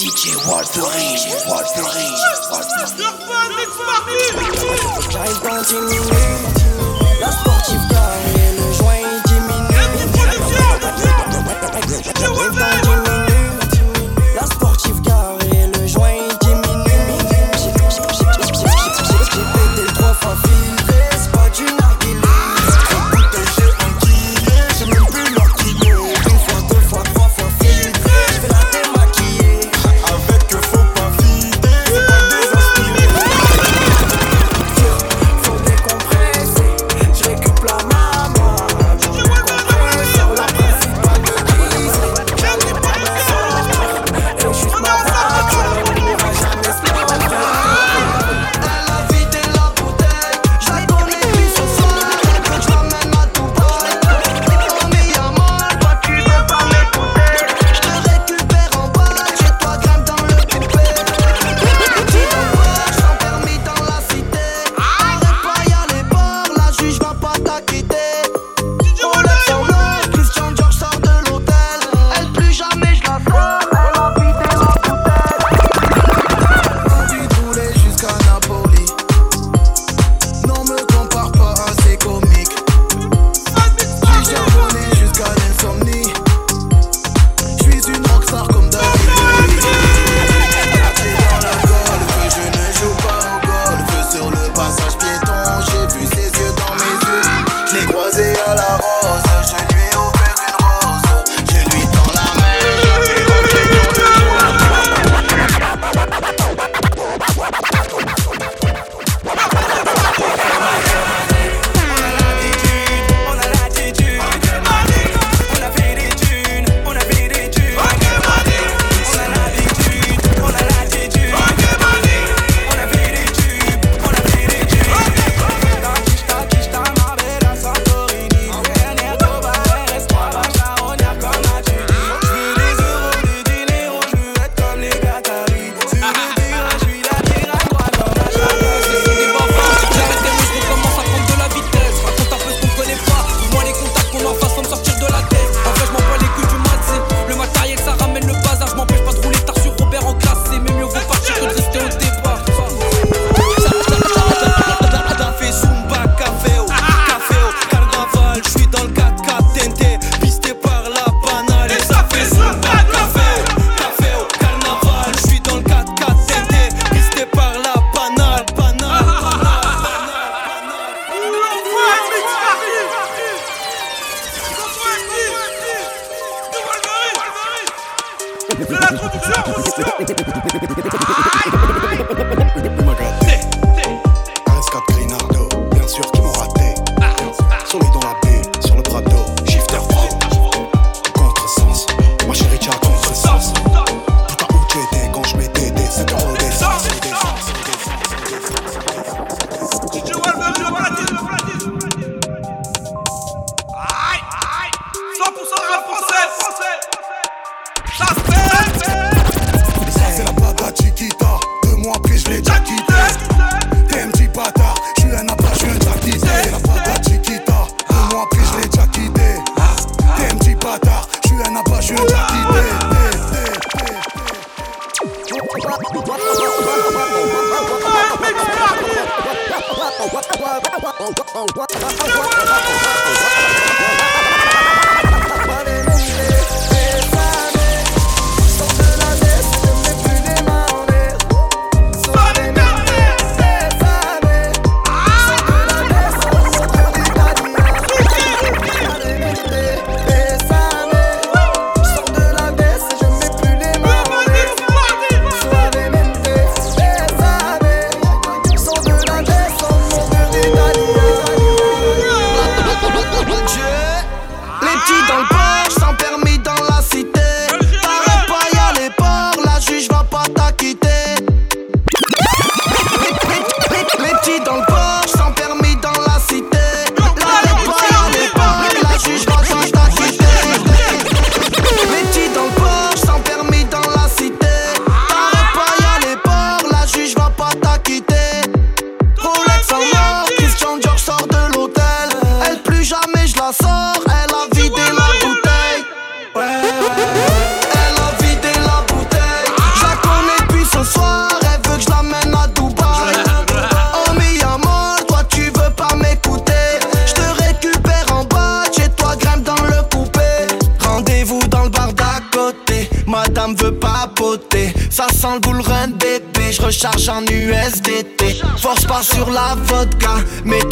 DJ Warthorn, Warthorn, Warthorn. J'arrive dans 10 minutes, la sportive carrée, le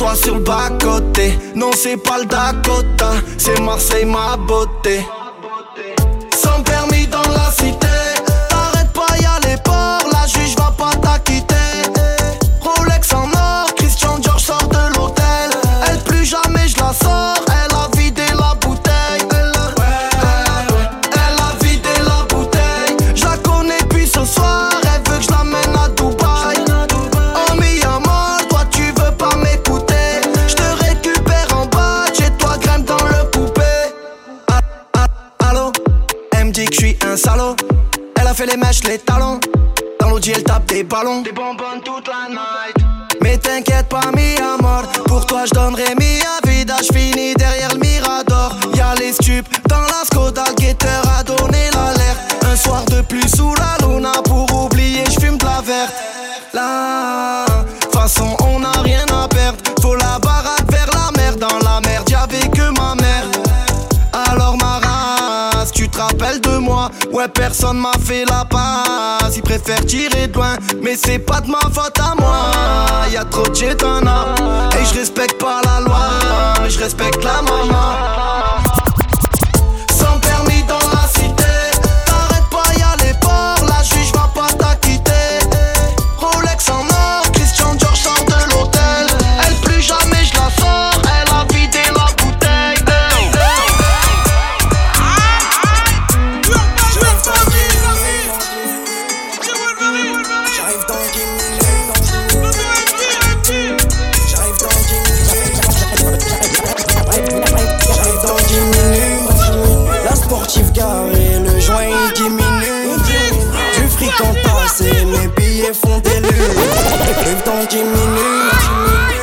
mets-toi sur le bas côté. Non, c'est pas le Dakota, c'est Marseille ma beauté. Mais c'est pas de ma faute à moi. Y'a trop de et 10 minutes.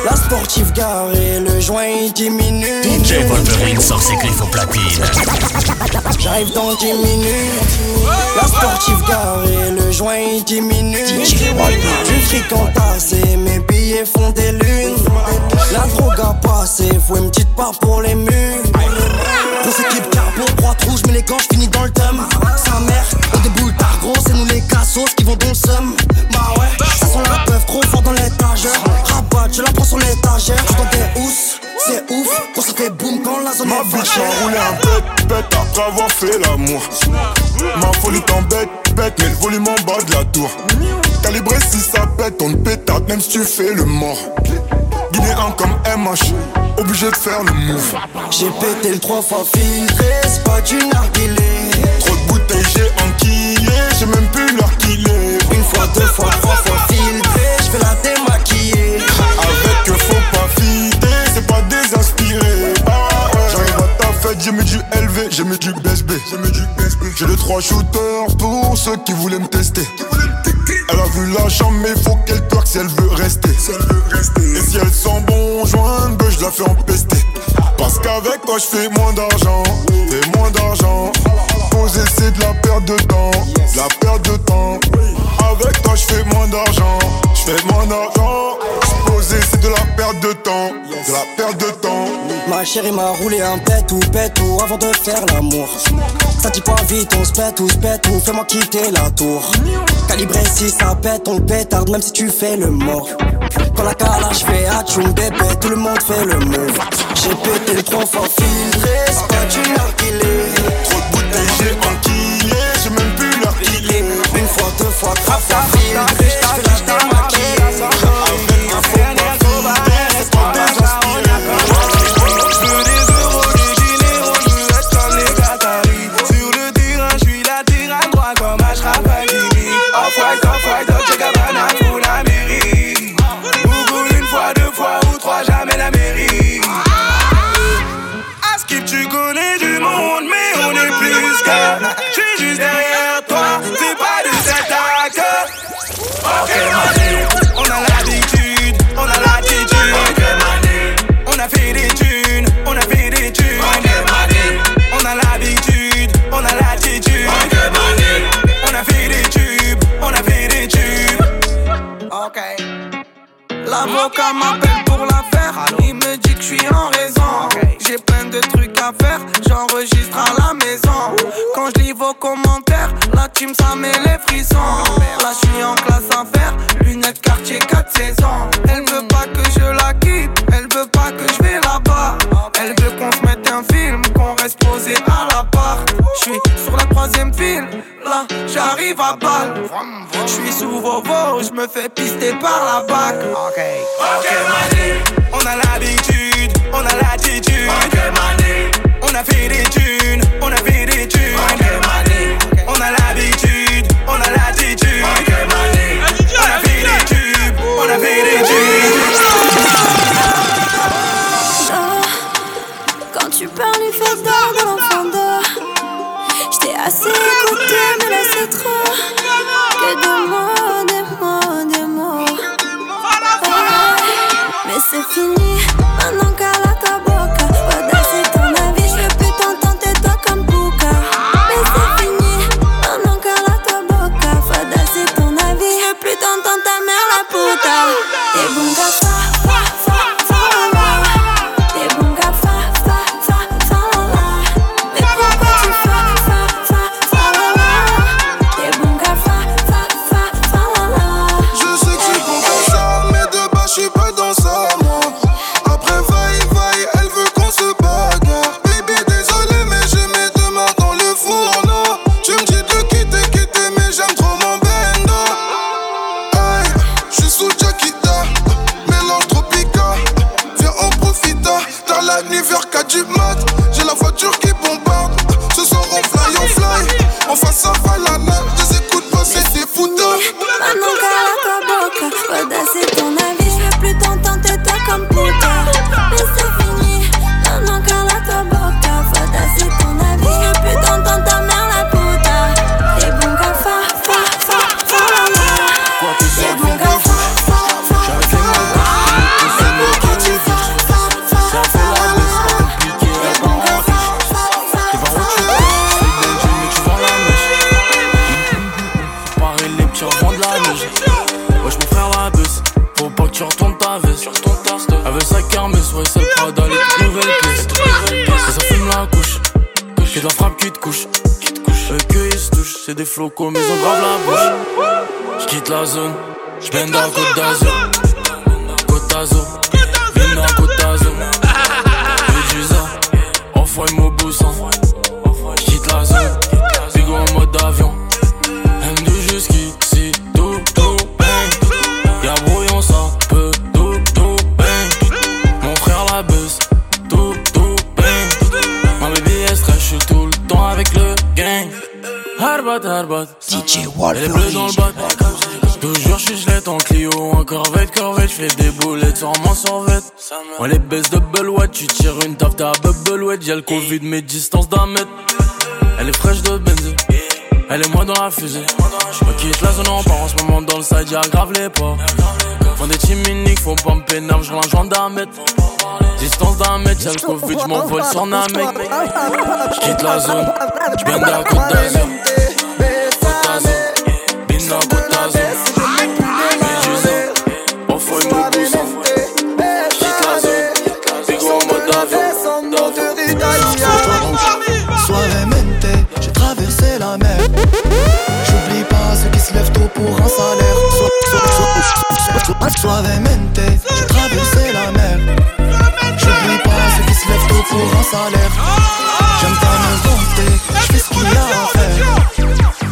La sportive garée, le joint il diminue. DJ Wolverine sort ses griffes au platine. J'arrive dans 10 minutes. La sportive garée, le joint il diminue. Du fric entassé, mes billets font des lunes. La drogue a passé, faut une petite part pour les murs. Grosse équipe carbo, droite rouge, mais les gants, finis dans le thème. Sa mère, on déboule tard, gros, c'est nous les cassos qui vont dans le seum. Bah ouais, ça sent la je la prends sur l'étagère. Je dans des housses, c'est ouf, quand ça fait boum quand la zone Ma est bitch a roulé un bête, bête après avoir fait l'amour. Ma folie t'embête, bête, mais le volume en bas de la tour. Calibré si ça pète, on te pétate, même si tu fais le mort. Guinéen comme MH, obligé de faire le move. J'ai pété le trois fois filtré, c'est pas du narguilé. Trop de bouteilles, j'ai enquillé, j'ai même plus l'heure qu'il est. Une fois, deux fois, trois fois filtré, je la démaquiller. J'ai mis du LV, j'ai mis du BSB. J'ai mis du BSB. J'ai les trois shooters pour ceux qui voulaient me tester. Elle a vu la chambre, mais faut qu'elle twerk si elle veut rester. Et si elle sent bon joint, ben je la fais empester. Parce qu'avec toi, je fais moins d'argent. Fais moins d'argent. C'est de la perte de temps. De la perte de temps. Avec toi, je fais moins d'argent. Je fais moins d'argent. Poser, c'est de la perte de temps. De la perte de temps. Ma chérie m'a roulé un pète ou pète ou avant de faire l'amour. Ça dit pas vite, on se pète ou se pète ou fais-moi quitter la tour. Calibré si ça pète, on pétarde même si tu fais le mort. Quand la calage fait atchoum bébé, tout le monde fait le move. J'ai pété le trois fois filtré, c'est pas du narguilé. Deux fois, trois fois L'avocat m'appelle pour l'affaire. Il me dit que je suis en raison. J'ai plein de trucs à faire. J'enregistre à la maison. Quand je livre vos commentaires. La team, ça met les frissons. Là, je suis en classe à faire. Lunettes quartier 4 saisons. Elle veut pas que je la quitte. Elle veut pas que je vais là-bas. Elle veut qu'on se mette un film. Qu'on reste posé à la part. Je suis sur la troisième file. Là, j'arrive à balle. Je suis sous vos veaux. Je me fais pister par la bac. Ok, on a l'habitude, on a l'attitude. Ok, on a fait des Wesh, mon frère, la bus. Faut pas que tu retournes ta veste. Elle veut sa kermesse, ouais, c'est le Prada, les nouvelles pièces. Et ça fume la couche. Que de la frappe qui te couche. Eux que ils se touchent, c'est des flocos, mais on grave la bouche. J'quitte la zone, j'bende à Côte d'Azur. Côte d'Azur, DJ Elle est bleue dans le bat. Toujours j'suis gelette en Clio, en corvette, corvette, j'fais des boulettes sur mon survette. On les baisse de Bellouette, tu tires une taf, t'as Bubbleweed, y'a le Covid, mais distance d'un mètre. Elle est fraîche de benzé, elle est moi dans la fusée. Je quitte la zone en part en ce moment dans le side, y'a grave les pas. Font des chiminiques, faut pas me pénal, je relance d'un mètre. Distance d'un mètre, y'a le Covid, j'm'envole sur un mec. J'quitte la zone, j'viens de la côte d'Azur. D'Azur, Bina j'ai traversé la mer. J'oublie pas ceux qui se lèvent tôt pour un salaire. Pas. J'aime ta maison, je à faire.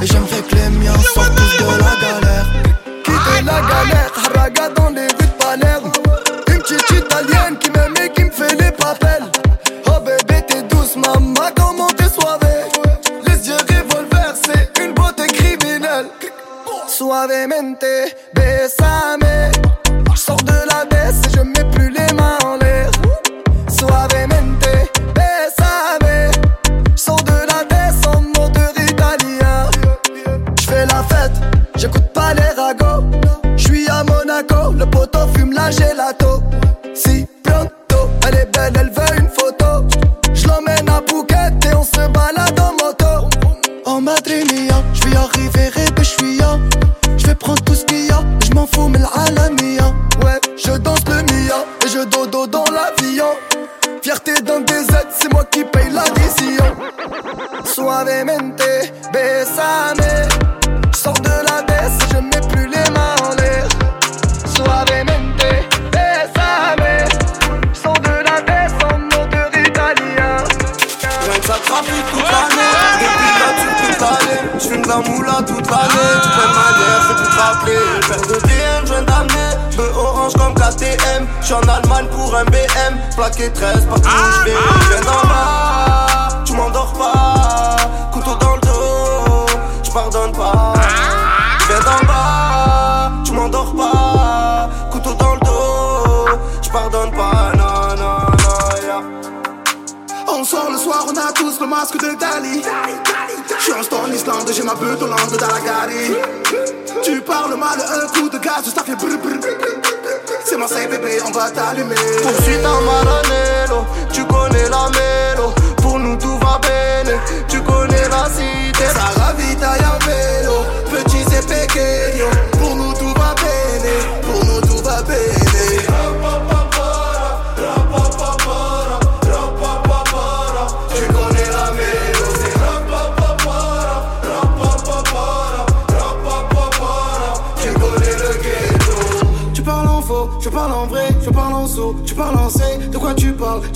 Et j'aimerais que les miens sortent de la galère. Quitter la galère,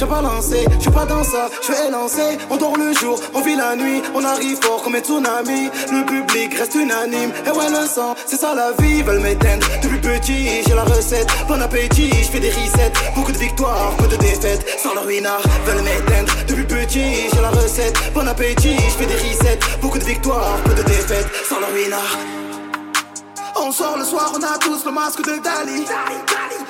pas lancé, je suis pas dans ça, je vais lancer, on dort le jour, on vit la nuit, on arrive fort comme un tsunami, le public reste unanime, et ouais le sang, c'est ça la vie, veulent m'éteindre, depuis petit j'ai la recette, bon appétit, je fais des resets, beaucoup de victoires, peu de défaites, sans le ruinard, veulent m'éteindre, depuis petit j'ai la recette, bon appétit, je fais des resets, beaucoup de victoires, peu de défaites, sans le ruinard. On sort le soir, on a tous le masque de Dali.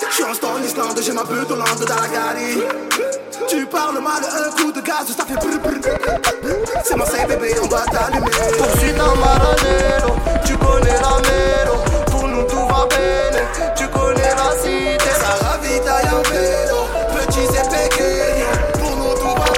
Je suis en Islande, j'ai ma butte au land de. Tu parles mal, un coup de gaz, ça fait brr brr. C'est ma saint bébé, on va t'allumer. Poursuite en Maranello, tu connais la mélo. Pour nous tout va bene, tu connais la cité. Ça ravitaille en vélo, petit c'est pequeño. Pour nous tout va bien.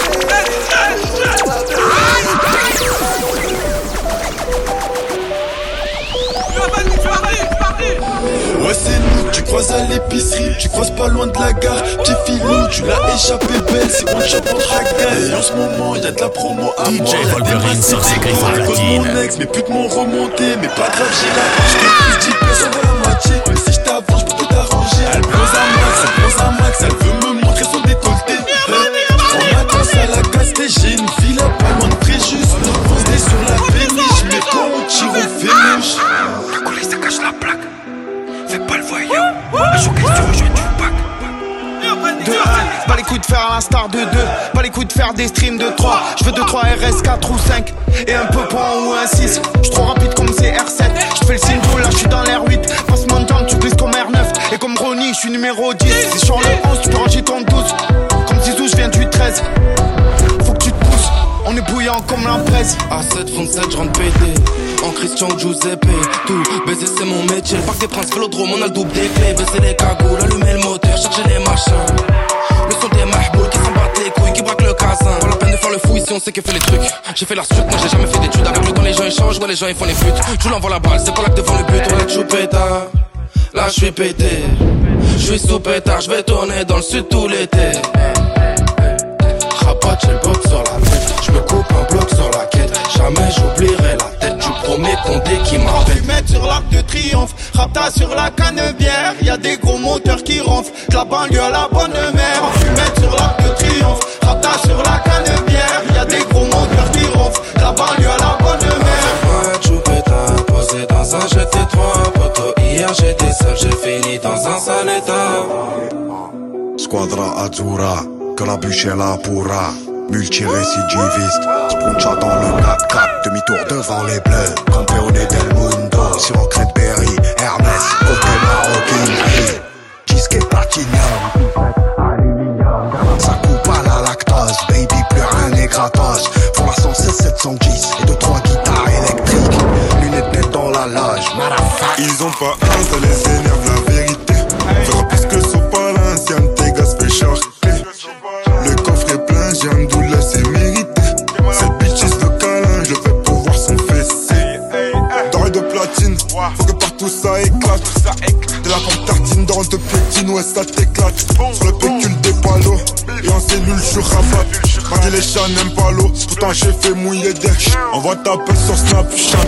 Ouais c'est nous, tu croises à l'épicerie, tu croises pas loin de la gare Petit filou, tu l'as échappé belle, c'est one shot en tragaille Et en ce moment y'a de la promo à DJ moi Wolverine sort ses griffes en À platine. mon ex, mes putes m'ont remonté Mais pas grave, j'ai la Je te plus 10 personnes dans la moitié Mais si je t'avance, je peux tout arranger Elle bronze à max, elle bronze à max Elle veut me montrer son veux 2, 3 RS, 4 ou 5 Et un peu point ou un 6 Je trop rapide comme CR7 Je fais le signe là je suis dans l'air 8 Passement de jambe tu glisses comme R9 Et comme Ronnie je suis numéro 10 C'est sur le 11 tu peux ranger ton 12 Comme Zizou je viens du 13 Faut que tu te pousses. On est bouillant comme la presse. A7 fond 7, je rentre pété. En Christian Giuseppe, tout baiser c'est mon métier. Le parc des princes, vélodrome, on a le double des clés. Baiser les cagoules, allumer le moteur, charger les machins. Le son des mahbouls qui s'en battent les couilles, qui braquent le casin. Pas la peine de faire le fou ici, on sait qui fait les trucs. J'ai fait la suite, moi j'ai jamais fait d'études. Avec le temps, les gens échangent, ouais, les gens ils font les putes. Je vous l'envoie la balle, c'est pas là que devant le but. Je suis pétard. Là, je suis pété. Je suis sous pétard, je vais tourner dans le sud tout l'été. Rapat, j'ai le box sur la tête. Je me coupe un bloc sur la quête. Jamais j'oublierai la tête du premier condé qui m'appelle. Fumette sur l'arc de triomphe, rapta sur la canebière. Y a des gros moteurs qui ronflent, de la banlieue à la bonne mère. Fumette sur l'arc de triomphe, rapta sur la canebière. Y a des gros moteurs qui ronflent, de la banlieue à la bonne mère. Choupeta, posé dans un GT3 Poto, hier j'étais seul, j'ai fini dans un sale état Squadra Azzurra, que la bûche est là pourra. Multirécidiviste, Spuncha dans le 4-4, demi-tour devant les bleus. Campeone del mundo, sur Berry, Hermès, côté marocain. Disque et platinum, aluminium. Ça coupe à la lactose, baby, plus rien n'est gratos. Font la 116 710 et deux trois guitares électriques. Lunettes nettes dans la loge. Ils ont pas un, ça Pourtant, j'ai fait mouiller Envoie ta sur Snapchat.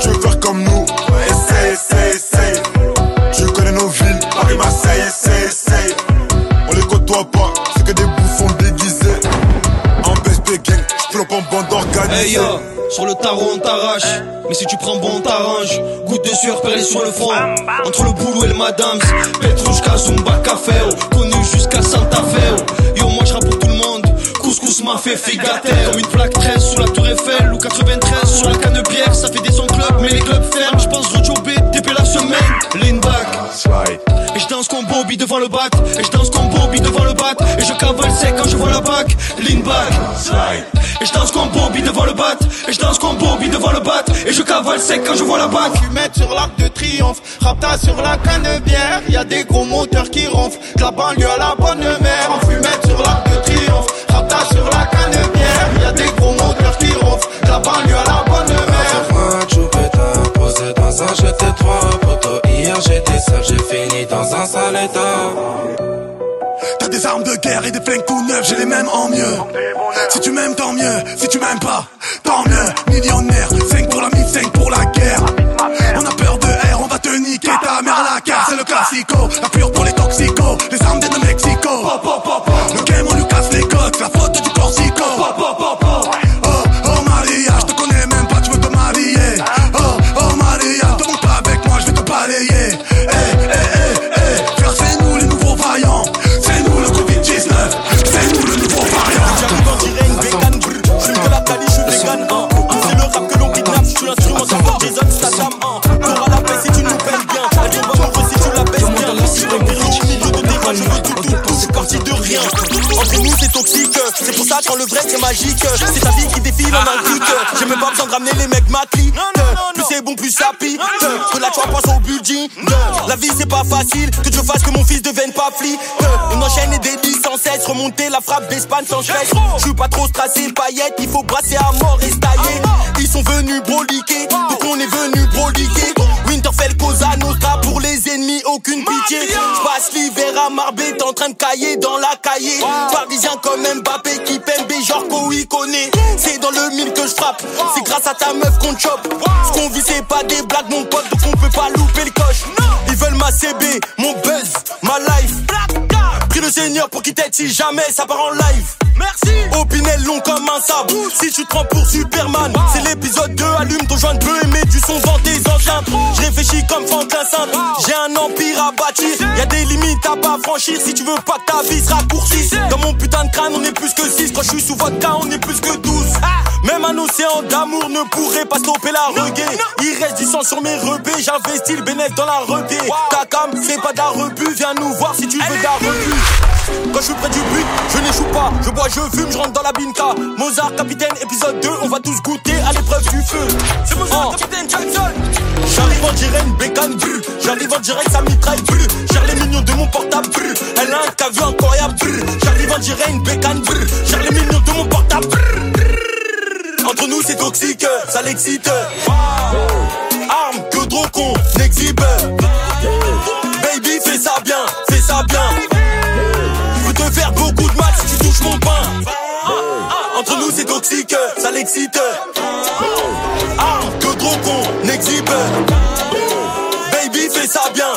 Tu veux faire comme nous? Essaye, essaye, essaye. Tu connais nos villes, Paris, Marseille, essaye, essaye. On les côtoie pas, c'est que des bouffons déguisés. En BSP gang, j'floppe en bande organisée. Hey yo, sur le tarot on t'arrache. Mais si tu prends bon, on t'arrange. Goutte de sueur perlée sur le front. Entre le boulot et le madame. Petrushka, Zumba, Café. oh. Connu jusqu'à Santa Fe. M'a fait figater. Comme une plaque 13 sous la tour Eiffel. Ou 93 sur la canne bière. Ça fait des sons club, mais les clubs ferment. Je pense rejobber, TP la semaine. Lean back. Et je danse comme Bobby devant le bac. Et je danse comme Bobby devant le bac. Et je cavale sec quand je vois la bac. Lean back. Et je danse comme Bobby devant le bat. Et je danse comme Bobby devant le bat. Et je cavale sec quand je vois la bac. Fumette sur l'arc de triomphe, rapta sur la canne bière. Y a des gros moteurs qui ronflent, de la banlieue à la bonne mère. En fumette sur la canne bière. Y a des gros moteurs qui ronflent, la banlieue à la bonne mère. Choupeta, posé dans un jeté trois poteaux. Hier j'étais seul, j'ai fini dans un sale état. T'as des armes de guerre et des flingues tout neufs, j'ai les mêmes en mieux. Si tu m'aimes, tant mieux. Si tu m'aimes pas, tant mieux. Millionnaire, 5 pour la mise, 5 pour la guerre. On a peur de R, on va te niquer ta mère à la carte. C'est le classico, la pure besoin de ramener les mecs ma clique. Plus c'est bon, plus ça pique. Que la toi pense au budget. La vie, c'est pas facile. Que je fasse que mon fils devienne pas flic. On enchaîne les délits sans cesse. Remonter la frappe d'Espagne sans stress. Je suis pas trop stressé, paillettes. Il faut brasser à mort et se tailler. Ils sont venus broliquer. Donc on est venu broliquer. Winterfell, Cosa Nostra. Pour les ennemis, aucune pitié. Je passe l'hiver à Marbet. T'es en train de cailler dans la cahier. Parisien comme Mbappé qui frappe. C'est grâce à ta meuf qu'on chope. Ce qu'on vit, c'est pas des blagues, mon pote. Donc on peut pas louper le coche. Ils veulent ma CB, mon buzz, ma life. Prie le Seigneur pour qu'il t'aide si jamais ça part en live. Merci. Opinel long comme un sable. Si tu te prends pour Superman, c'est l'épisode 2. Allume ton joint de bleu et mets du son dans tes enceintes. Je réfléchis comme Franklin Saint. J'ai un empire à bâtir. Y a des limites à pas franchir si tu veux pas que ta vie se raccourcisse. Dans mon putain de crâne, on est plus que 6. Quand je suis sous vodka, on est plus que 12. Même un océan d'amour ne pourrait pas stopper la reggae. Il reste du sang sur mes repés. J'investis le bénéfice dans la reggae. Ta cam, c'est pas de la rebu. Viens nous voir si tu veux de la rebu. Quand je suis près du but, je n'échoue pas. Je bois, je fume, je rentre dans la binka. Mozart, capitaine, épisode 2, on va tous goûter à l'épreuve du feu. C'est Mozart, capitaine Jackson. J'arrive en direct, une bécane, brr. J'arrive en direct, ça mitraille, brr. Gère les mignons de mon portable, brr. Elle a un caviar incroyable, brr. J'arrive en direct, bécane, brr. Gère les mignons de mon portable, brr. Entre nous, c'est toxique, ça l'excite. Arme que trop con n'exhibe. Baby, fais ça bien, fais ça bien. Je te faire beaucoup de mal si tu touches mon pain. Entre nous, c'est toxique, ça l'excite. Arme que trop con n'exhibe. Baby, fais ça bien.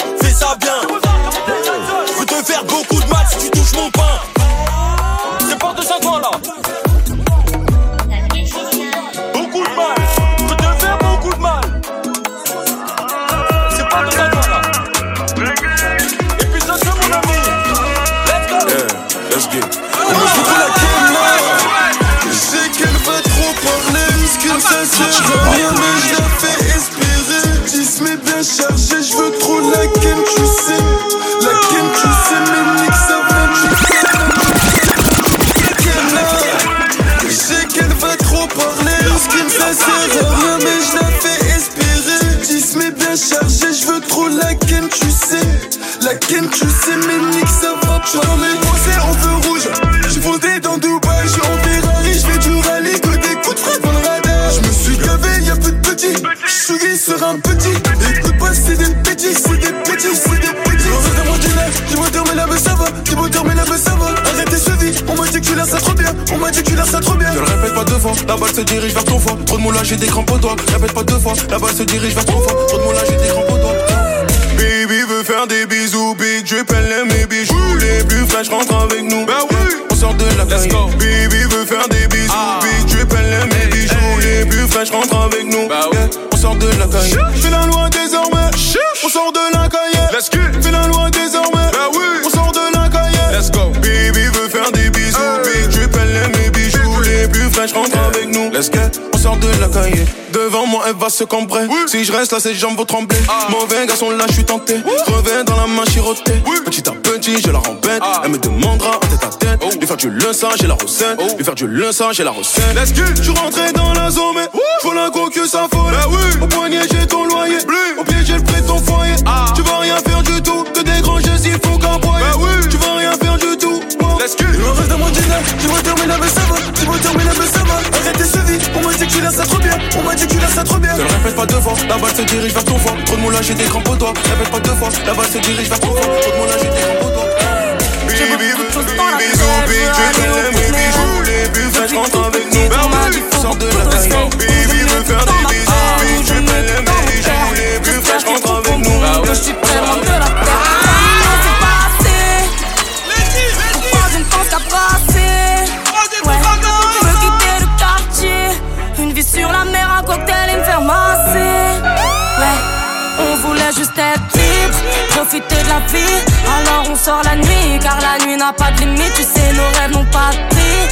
Sais, mais nique ça va, tu Dans les procès en feu rouge. J'ai fondé dans Dubaï, je suis en Ferrari, je fais du rallye, que des coups de frappe dans le radar. Je me suis gavé, y'a plus de petits. Je suis sur un petit. Écoute pas, c'est des petits, c'est des petits, c'est des petits. Reste dans mon dîner, dis-moi dormir là, mais ça va. Dormir là, mais ça va. Arrête tes chevilles, on m'a dit que tu l'as ça trop bien. On m'a dit que tu l'as ça trop bien. Ne le répète pas deux fois, la balle se dirige vers ton foie. Trop de moulage, j'ai des crampes aux doigts. Répète pas deux fois, la balle se dirige vers ton foie. Trop de moulage, j'ai des crampes aux doigts. Baby faire des bisous, drip, elle aime mes bijoux. Les plus fraîches rentrent avec nous. Bah oui, on sort de la caille. Baby veut faire des bisous, big drip, elle aime mes bijoux. Les plus fraîches rentrent avec nous. Bah oui, on sort de la caille. Fais la loi désormais, on sort de la caille. Fais la loi désormais, on sort de la caille. Devant moi, elle va se cambrer. Si je reste là, ses jambes vont trembler. Mauvais garçon, là, je suis tenté. Reviens dans la main chirotée. Petit à petit, je la rembête. Elle me demandera en tête à tête. Lui faire du le sang, j'ai la recette. Lui faire du le sang, j'ai la recette. Let's get. Je suis rentré dans la zone, mais faut la coque, ça folle. Au poignet, j'ai ton loyer. Au pied, j'ai le prix de ton foyer. Tu vas rien faire du tout. Que des grands jeux, s'il faut qu'aboyer. Tu vas rien faire get. Il me reste dans mon dîner, dis-moi dormir là, mais ça va. Dis-moi dormir là, mais ça va. Arrête tes chevilles, on m'a dit que tu l'as ça trop bien. On m'a dit que tu l'as ça trop bien. Ne le répète pas deux fois, la balle se dirige vers ton foie. Trop de moulage, j'ai des crampes aux doigts. Répète pas deux fois, la balle se dirige vers ton foie. Trop de moulage, j'ai des crampes aux doigts. Baby, bisous, elle aime mes bijoux. Les plus fraîches rentrent avec nous. On sort de la caille. Baby veut faire des bisous, aime mes bijoux. Les plus fraîches rentrent avec nous. Alors on sort la nuit, car la nuit n'a pas de limite. Tu sais, nos rêves n'ont pas de prix.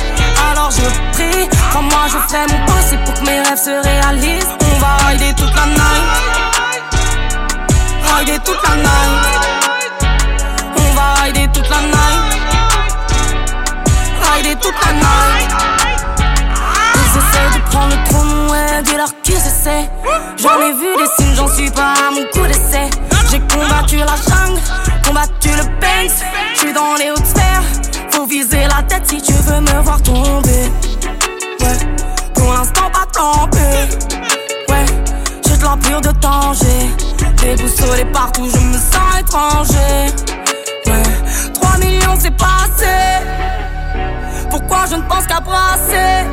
Alors je prie, comme moi je ferai mon possible pour que mes rêves se réalisent. On va rider toute la night. Rider toute la night. On va rider toute la night. Rider toute la night. Ils essaient de prendre le trône, ouais, dis-leur qu'ils essaient. J'en ai vu des signes, j'en suis pas à mon coup d'essai. J'ai combattu la jungle, combattu le Banks. J'suis dans les hautes sphères, faut viser la tête si tu veux me voir tomber. Ouais, pour l'instant pas trempé. Ouais, j'ai de l'empire de danger. Déboussolé partout, je me sens étranger. Ouais, 3 millions c'est pas assez. Pourquoi je ne pense qu'à brasser?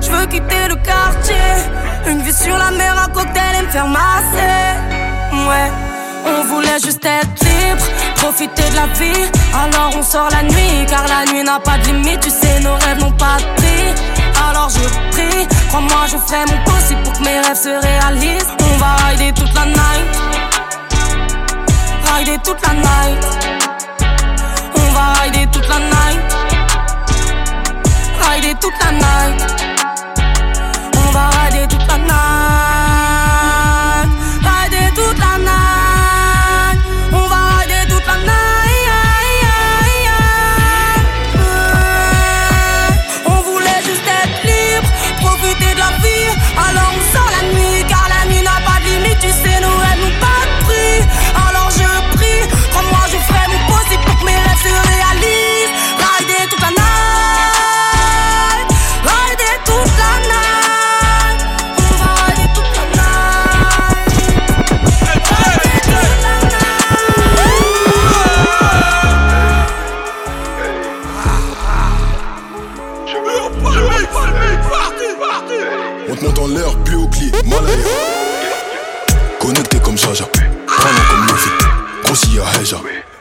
Je veux quitter le quartier. Une vue sur la mer, un cocktail et me faire masser. On voulait juste être libre, profiter de la vie. Alors on sort la nuit, car la nuit n'a pas de limite. Tu sais, nos rêves n'ont pas de prix. Alors je prie, crois-moi, je ferai mon possible pour que mes rêves se réalisent. On va rider toute la night. Rider toute la night. On va rider toute la night. Rider toute la night.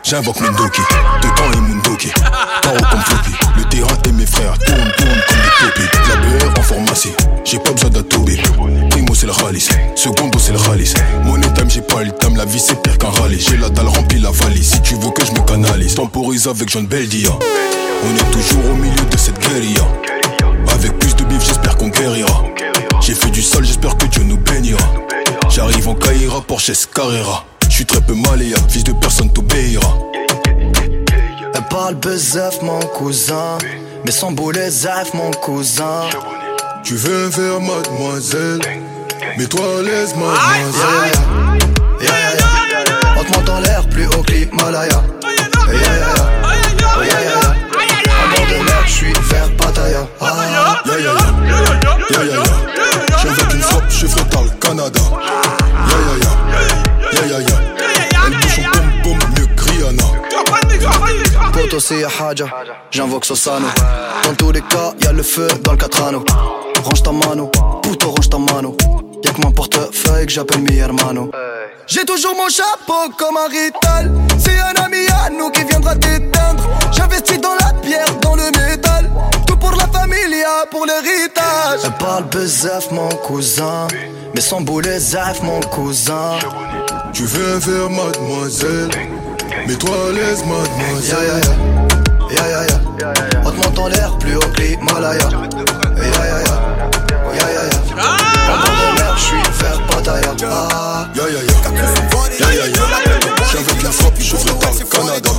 J'invoque Mendoki. Dedans et Mundoki, paro comme Floppy. Le terrain et mes frères tournent, tournent comme des copies. La BR en pharmacie, j'ai pas besoin d'Atobe. Primo c'est le Khalis, secondo c'est le Khalis. Money time, j'ai pas le time, la vie c'est pire qu'un rallye. J'ai la dalle remplie la valise, si tu veux que je me canalise. Temporise avec John Beldia. On est toujours au milieu de cette guérilla. Avec plus de bif, j'espère qu'on guérira. J'ai fait du sale, j'espère que Dieu nous bénira. J'arrive en Caïra, Porsche Carrera. J'suis très peu maléa, fils de personne t'obéira. Parle bezef mon cousin Mais sans boulet zef mon cousin Tu veux faire mademoiselle? Mets-toi à l'aise mademoiselle Yeah, yeah, yeah. On te monte en l'air plus haut que l'Himalaya Yeah, yeah, yeah. Yeah, yeah, yeah. En bord de mer, j'suis vers Pattaya Ah, Yeah, yeah, yeah. Yeah, yeah, yeah. Je veux qu'une frappe, ferai dans le Canada. J'invoque Sosano. Dans tous les cas, y'a le feu dans le Catrano. Range ta mano, puto range ta mano. Y'a que mon portefeuille que j'appelle mi hermano. J'ai toujours mon chapeau comme un rital. C'est un ami à nous qui viendra t'éteindre. J'investis dans la pierre, dans le métal. Tout pour la familia, pour l'héritage. Elle parle bezef, mon cousin. Mais sans boulet, zef, mon cousin. Tu viens vers mademoiselle? Mets-toi à l'aise, mademoiselle. Ya ya ya. On te monte en l'air, plus haut que l'Himalaya. Ya ya ya. Ya ya ya. En de mer, j'suis vers Pattaya. Ah. Ya ya ya. Ya ya ya. J'invoque la frappe, je ferai dans le Canada.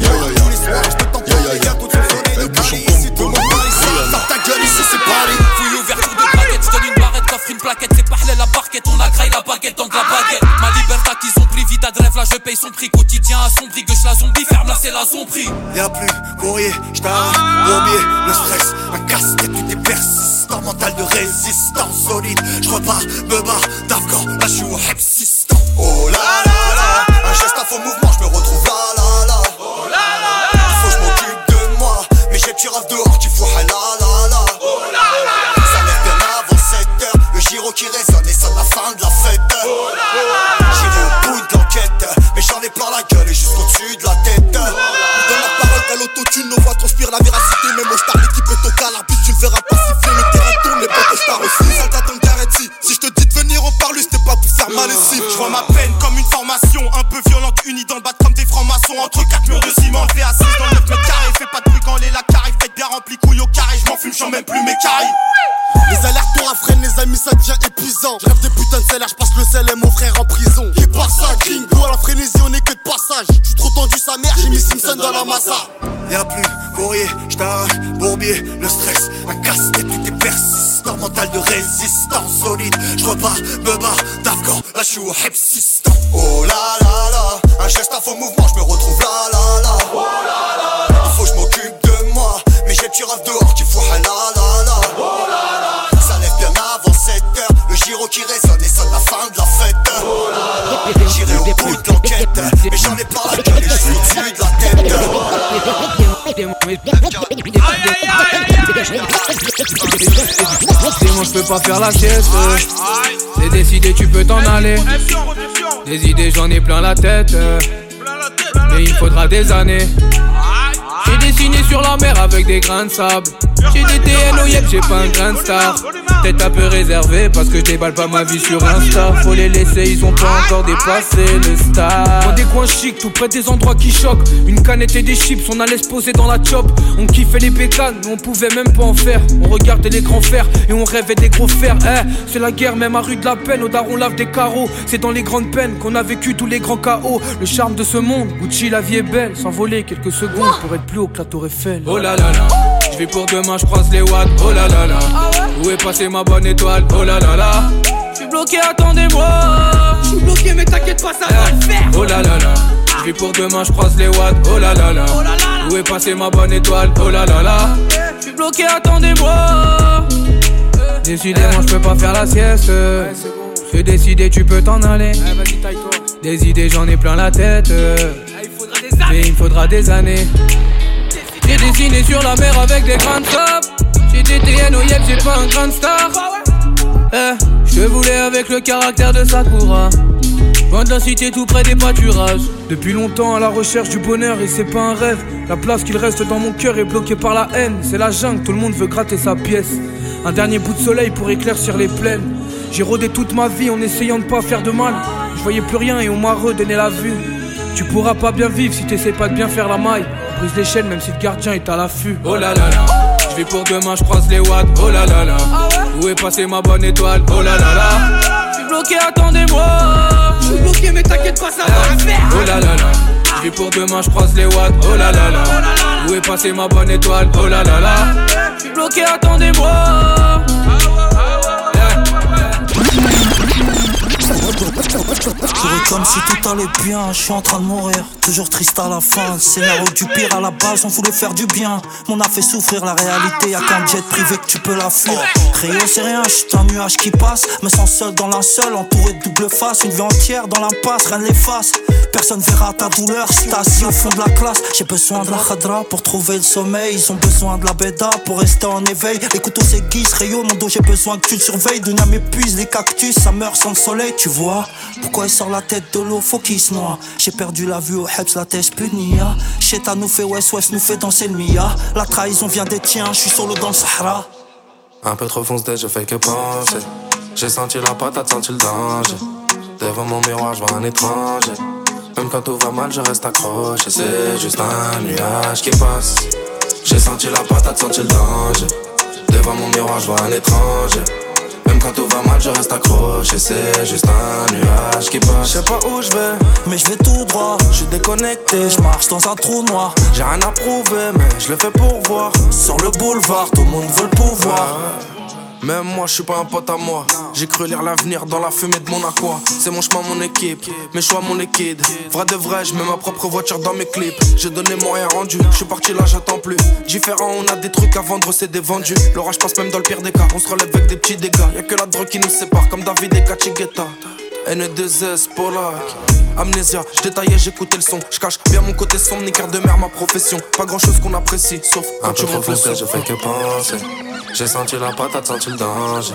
Ya ya ya. Ya ya ya. Elle bouge mieux que Rihanna. ta gueule ici c'est Paris Fouille ouverture de braquette, je donne une barrette, coffre une plaquette C'est parler la parquette, on a graille la baguette dans de la baguette Ma liberté qu'ils vida de là je paye son prix Quotidien assombri, gauche la zombie, ferme là c'est la zombie Y'a plus courrier, j't'arrive, bourbier, le stress, un casse-tête, t'es persistant, mental de résistance solide, j'repars, me barre, d'Afghan, là j'suis au. Oh là là là, un geste à faux mouvement, j'me retrouve là là là. Oh là là là, faut que j'm'occupe de moi, mais j'ai petit dehors qui fout là là là. Oh là là, ça lève bien avant 7 heures, le giro qui résonne et sonne la fin de la fête. Oh là là, mais j'en ai plein la gueule et jusqu'au-dessus de la tête. On donne la parole qu'à l'autotune, nos voix transpirent la véracité. Même au star, l'équipe est au l'arbitre, tu le verras pas siffler. Le terrain tourne, les potes stars aussi. Salta ton Garetti. Si je te dis de venir au parlu, c'était pas pour faire mal ici. Je vois ma peine comme une formation un peu violente, unie dans le bas comme des francs-maçons. Entre quatre murs de ciment, levé à 6 dans le 9 mètres carrés. Fais pas de bruit quand les lacs arrivent, faites bien rempli, couille au carré. Je m'en fume, j'en même plus mes caries. Les les amis, ça devient épuisant. Je des putains de salaire, je passe le sel et mon frère en prison. Qui par ça, gringo, à la frénésie, on est que de passage. J'suis trop tendu, sa mère, j'ai mis Simpson dans la massa. Y'a plus courrier, j't'arrache, bourbier, le stress, un casse-tête, tu t'es persistant, mental de résistance solide. J'repars, me barre, d'Afghan, là j'suis au hepsistan. Oh là là là, un geste à faux mouvement, j'me retrouve là là là. Oh là là là, faut j'm'occupe de moi, mais j'ai petit rêve dehors qui fout là qui résonne et sonne la fin de la fête. Oh j'irai au bout de l'enquête, mais j'en ai pas la gueule et j'suis au-dessus de la tête. Dis-moi je peux pas faire la sieste C'est décidé tu peux t'en aller Des idées j'en ai plein la tête Mais il faudra des années sur la mer avec des grains de sable. J'ai des TN au yep j'ai pas un grain de star. Peut-être un peu réservé parce que je déballe pas ma vie sur Insta. Faut les laisser ils ont pas encore dépassé le star. Dans des coins chics tout près des endroits qui choquent. Une canette et des chips on allait se poser dans la chop. On kiffait les bécanes mais on pouvait même pas en faire. On regardait les grands fers et on rêvait des gros fers. Eh c'est la guerre même à rue de la peine Au daron lave des carreaux. C'est dans les grandes peines qu'on a vécu tous les grands chaos. Le charme de ce monde Gucci la vie est belle. S'envoler quelques secondes pour être plus haut que la tour Eiffel Oh là là là. Je vais pour demain, je croise les watts, oh là là là. Où est passée ma bonne étoile, oh là là là. Je suis bloqué, attendez-moi. Je suis bloqué mais t'inquiète pas, ça va le faire. Oh là là là. Je vais pour demain, je croise les watts, oh là là là. Où est passée ma bonne étoile, oh là là là. Je suis bloqué, attendez-moi. Décidément, je peux pas faire la sieste. J'ai décidé, tu peux t'en aller. Des idées, j'en ai plein la tête. Mais il me faudra des années j'ai dessiné sur la mer avec des grandes sable J'ai j'ai pas un grand star. Eh, je voulais avec le caractère de Sakura. Loin de la cité tout près des pâturages. Depuis longtemps à la recherche du bonheur et c'est pas un rêve. La place qu'il reste dans mon cœur est bloquée par la haine. C'est la jungle, tout le monde veut gratter sa pièce. Un dernier bout de soleil pour éclaircir les plaines. J'ai rôdé toute ma vie en essayant de pas faire de mal. Je voyais plus rien et on m'a redonné la vue. Tu pourras pas bien vivre si t'essaies pas de bien faire la maille. Brise les chaînes même si le gardien est à l'affût. Oh là là là, je vais pour demain, je croise les watts. Oh là là là, où est passée ma bonne étoile? Oh là là là, je suis bloqué, attendez-moi. Je suis bloqué, mais t'inquiète pas, ça va le faire. Oh là là là, je vais pour demain, je croise les watts. Oh là là là, où est passée ma bonne étoile? Oh là là là, je suis bloqué, attendez-moi. Tu Comme si tout allait bien, je suis en train de mourir, toujours triste à la fin. Scénario du pire à la base, on voulait faire du bien. Mais on a fait souffrir la réalité, y'a qu'un jet privé que tu peux la fuir. Rio, c'est rien, je suis un nuage qui passe. Me sens seul dans seule, entouré de double face. Une vie entière dans l'impasse, rien ne l'efface. Personne verra ta douleur si t'es assis au fond de la classe. J'ai besoin de la khadra pour trouver le sommeil. Ils ont besoin de la beda pour rester en éveil. Les couteaux s'aiguisent, Rio, mon dos, j'ai besoin que tu le surveilles. Dunia m'épuise, les cactus, ça meurt sans le soleil, tu vois. Pourquoi il sort la tête de l'eau, faut qu'il se noie. J'ai perdu la vue au Hebs, la tête punia. Cheta nous fait West West, nous fait danser le Mia. La trahison vient des tiens, je suis solo dans le Sahara. Un peu trop foncé, je fais que penser. J'ai senti la patate, senti le danger. Devant mon miroir, je vois un étranger. Même quand tout va mal, je reste accroché. C'est juste un nuage qui passe. J'ai senti la patate, senti le danger. Devant mon miroir, je vois un étranger. Même quand tout va mal, je reste accroché. C'est juste un nuage qui passe. Je sais pas où je vais, mais je vais tout droit. Je suis déconnecté, je marche dans un trou noir. J'ai rien à prouver, mais je le fais pour voir. Sur le boulevard, tout le monde veut le pouvoir. Même moi, je suis pas un pote à moi. J'ai cru lire l'avenir dans la fumée de mon aqua. C'est mon chemin, mon équipe, mes choix, mon liquide. Vrai de vrai, je mets ma propre voiture dans mes clips. J'ai donné mon rien rendu, je suis parti là, j'attends plus. Différent, on a des trucs à vendre, c'est des vendus. L'orage passe même dans le pire des cas. On se relève avec des petits dégâts. Y'a que la drogue qui nous sépare, comme David et Kachigeta. N2S, Polak. Amnésia, je détaillais, j'écoutais le son. Je cache bien mon côté sombre, ni carte de mer, ma profession. Pas grand chose qu'on apprécie, sauf quand Un tu peu montes le son. je fais que penser. J'ai senti la patate, senti le danger.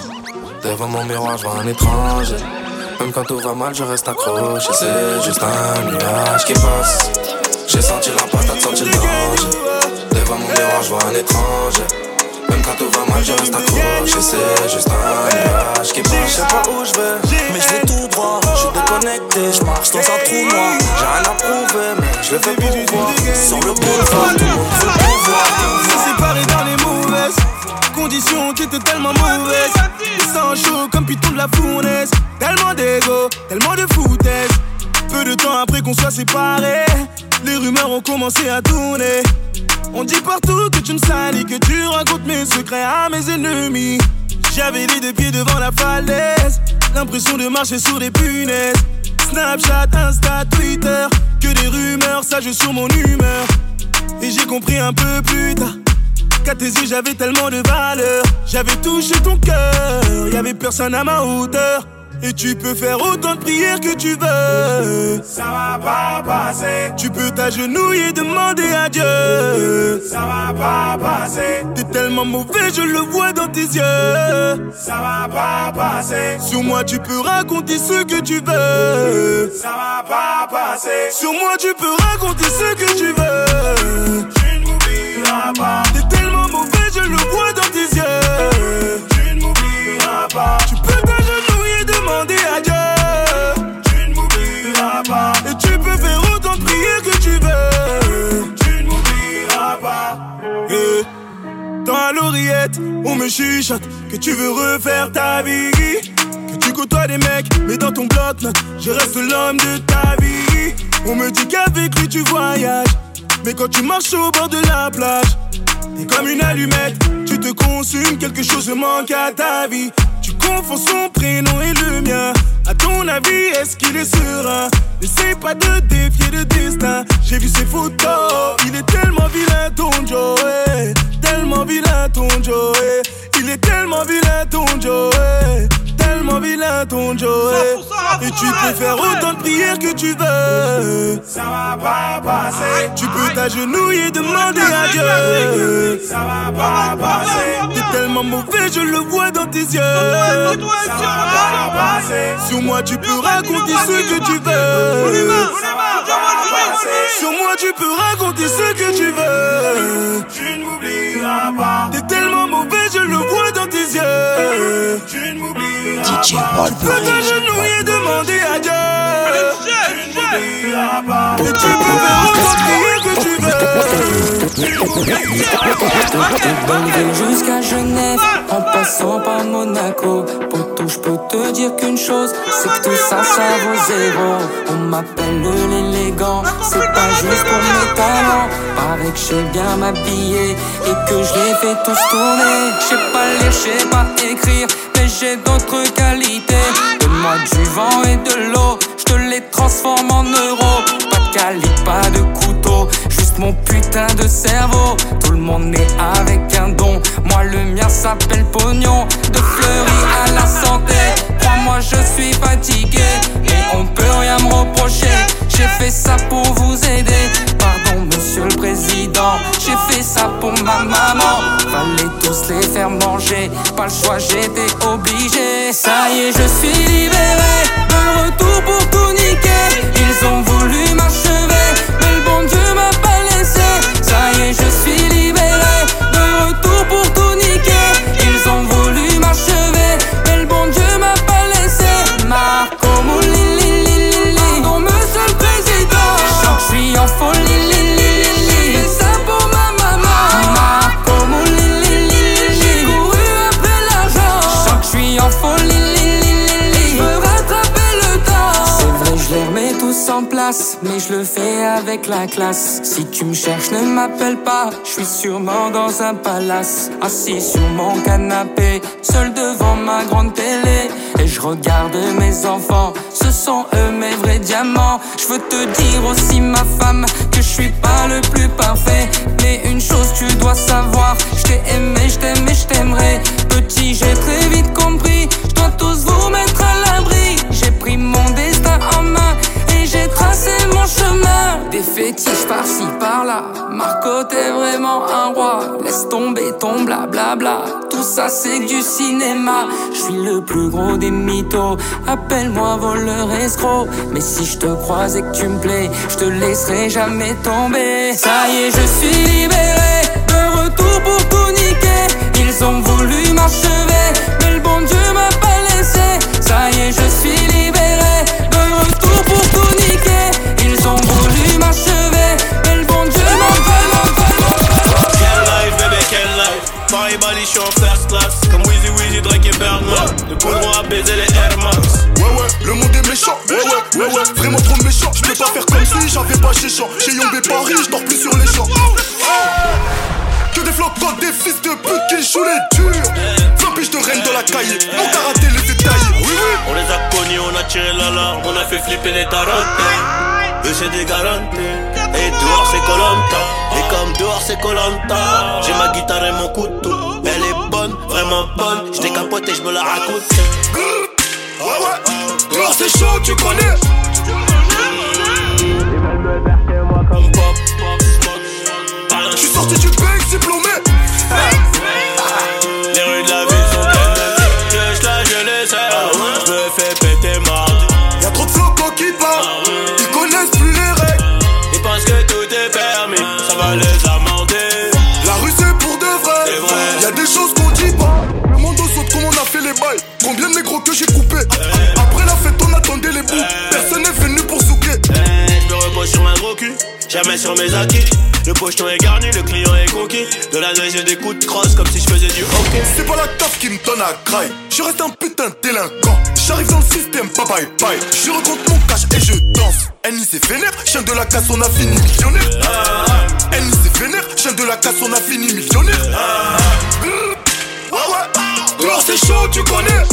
Devant mon miroir, je vois un étranger. Même quand tout va mal, je reste accroché. C'est juste un nuage qui passe. J'ai senti la patate, senti le danger. Devant mon miroir, je vois un étranger. Même quand tout mal, je reste accroché. C'est juste un nuage qui. Je sais pas où je vais, mais je vais tout droit. Je suis déconnecté, je marche dans un trou noir. J'ai rien à prouver, mais je le fais pour voir. Sur le boulevard, tout le monde veut pouvoir. séparé dans les mauvaises conditions qui étaient tellement mauvaises. Ils sont chauds comme python de la fournaise. Tellement d'ego, tellement de foutaise. Peu de temps après qu'on soit séparés, les rumeurs ont commencé à tourner. On dit partout que tu me salis, que tu racontes mes secrets à mes ennemis. J'avais les deux pieds devant la falaise, l'impression de marcher sur des punaises. Snapchat, Insta, Twitter, que des rumeurs, ça sur mon humeur. Et j'ai compris un peu plus tard qu'à tes yeux j'avais tellement de valeur. J'avais touché ton cœur, y avait personne à ma hauteur. Et tu peux faire autant de prières que tu veux. Ça va pas passer. Tu peux t'agenouiller, demander à Dieu. Ça va pas passer. T'es tellement mauvais, je le vois dans tes yeux. Ça va pas passer. Sur moi, tu peux raconter ce que tu veux. Ça va pas passer. Sur moi, tu peux raconter ce que tu veux. Tu ne m'oublieras pas. T'es tellement on me chuchote que tu veux refaire ta vie. Que tu côtoies des mecs, mais dans ton bloc-notes, je reste l'homme de ta vie. On me dit qu'avec lui tu voyages. Mais quand tu marches au bord de la plage, t'es comme une allumette, tu te consumes, quelque chose manque à ta vie. Son prénom et le mien. À ton avis, est-ce qu'il est serein? N'essaie pas de défier le destin. J'ai vu ses photos, il est tellement vilain ton Joey. Tellement vilain ton Joey. Il est tellement vilain ton Joey. Tellement vilain ton Joey. Et tu peux faire autant de prières que tu veux. Ça va pas passer. Tu peux t'agenouiller, demander à Dieu. Ça va pas passer. T'es tellement mauvais, je le vois dans tes yeux. Ça va pas passer. Sur moi, tu peux raconter ce que tu veux. Ça va pas passer. Sur moi, tu peux raconter ce que tu veux. Tu ne m'oublieras pas. T'es tellement mauvais, tes yeux. Tu ne m'oublieras DJ pas. Tu peux t'agenouiller, demander à Dieu. Tu ne m'oublieras pas. Et tu peux faire autant de prières que tu veux. Tu ne m'oublieras pas. C'est que tout ça, ça vaut zéro. On m'appelle l'élégant, c'est pas juste pour mes talents. Paraît que je sais bien m'habiller et que je les fais tous tourner. Je sais pas lire, je sais pas écrire, mais j'ai d'autres qualités. Donne-moi du vent et de l'eau, je te les transforme en euros. Mon putain de cerveau. Tout le monde est avec un don, moi le mien s'appelle pognon. De fleurie à la santé, crois-moi je suis fatigué, mais on peut rien me reprocher. J'ai fait ça pour vous aider, pardon monsieur le président. J'ai fait ça pour ma maman, fallait tous les faire manger. Pas le choix, j'étais obligé. Ça y est, je suis libéré, de retour pour tout niquer. Ils ont voulu m'achever, mais le bon Dieu mais je le fais avec la classe. Si tu me cherches, ne m'appelle pas. Je suis sûrement dans un palace, assis sur mon canapé, seul devant ma grande télé. Et je regarde mes enfants, ce sont eux mes vrais diamants. Je veux te dire aussi, ma femme, que je suis pas le plus parfait. Mais une chose tu dois savoir, je t'ai aimé, je t'aime et je t'aimerai. Petit, ton blablabla, tout ça c'est du cinéma. Je suis le plus gros des mythos, appelle-moi voleur escroc. Mais si je te croise et que tu me plais, je te laisserai jamais tomber. Ça y est, je suis libéré, de retour pour tout niquer. Ils ont voulu m'achever, mais le bon Dieu m'a pas laissé. Ça y est, je suis libéré, suis en first class. Comme Weezy, Weezy, Drake et Bergman. Nous pourrons à baiser les Air Max. Ouais ouais, le monde est méchant, ouais ouais, ouais ouais, vraiment trop méchant. Je peux pas faire comme si j'avais pas chez champ. Chez Yombé Paris, je dors plus sur les champs. Que des flops contre des fils de pute qui jouent les durs. 20 piges de reine de la cahier, mon karaté les détails. Oui oui. On les a connus, on a tiré la larme, on a fait flipper les tarotes. Eux c'est des garanties. Et dehors c'est Colanta. Et comme dehors c'est Colanta, j'ai ma guitare et mon couteau. Vraiment bonne. Je capote et je me la raconte. Ouais ouais, alors c'est chaud, tu connais. Je suis sorti du bec diplômé. Sur mes acquis. Le pocheton est garni, le client est conquis. De la neige et des coups de crosse comme si je faisais du hockey. C'est pas la taf qui me donne à craille. Je reste un putain de délinquant. J'arrive dans le système, bye bye bye. Je rencontre mon cash et je danse. Annie c'est vénère, chien de la casse, on a fini millionnaire. Annie c'est vénère, chien de la casse, on a fini millionnaire. Ouais ouais, c'est chaud, tu connais.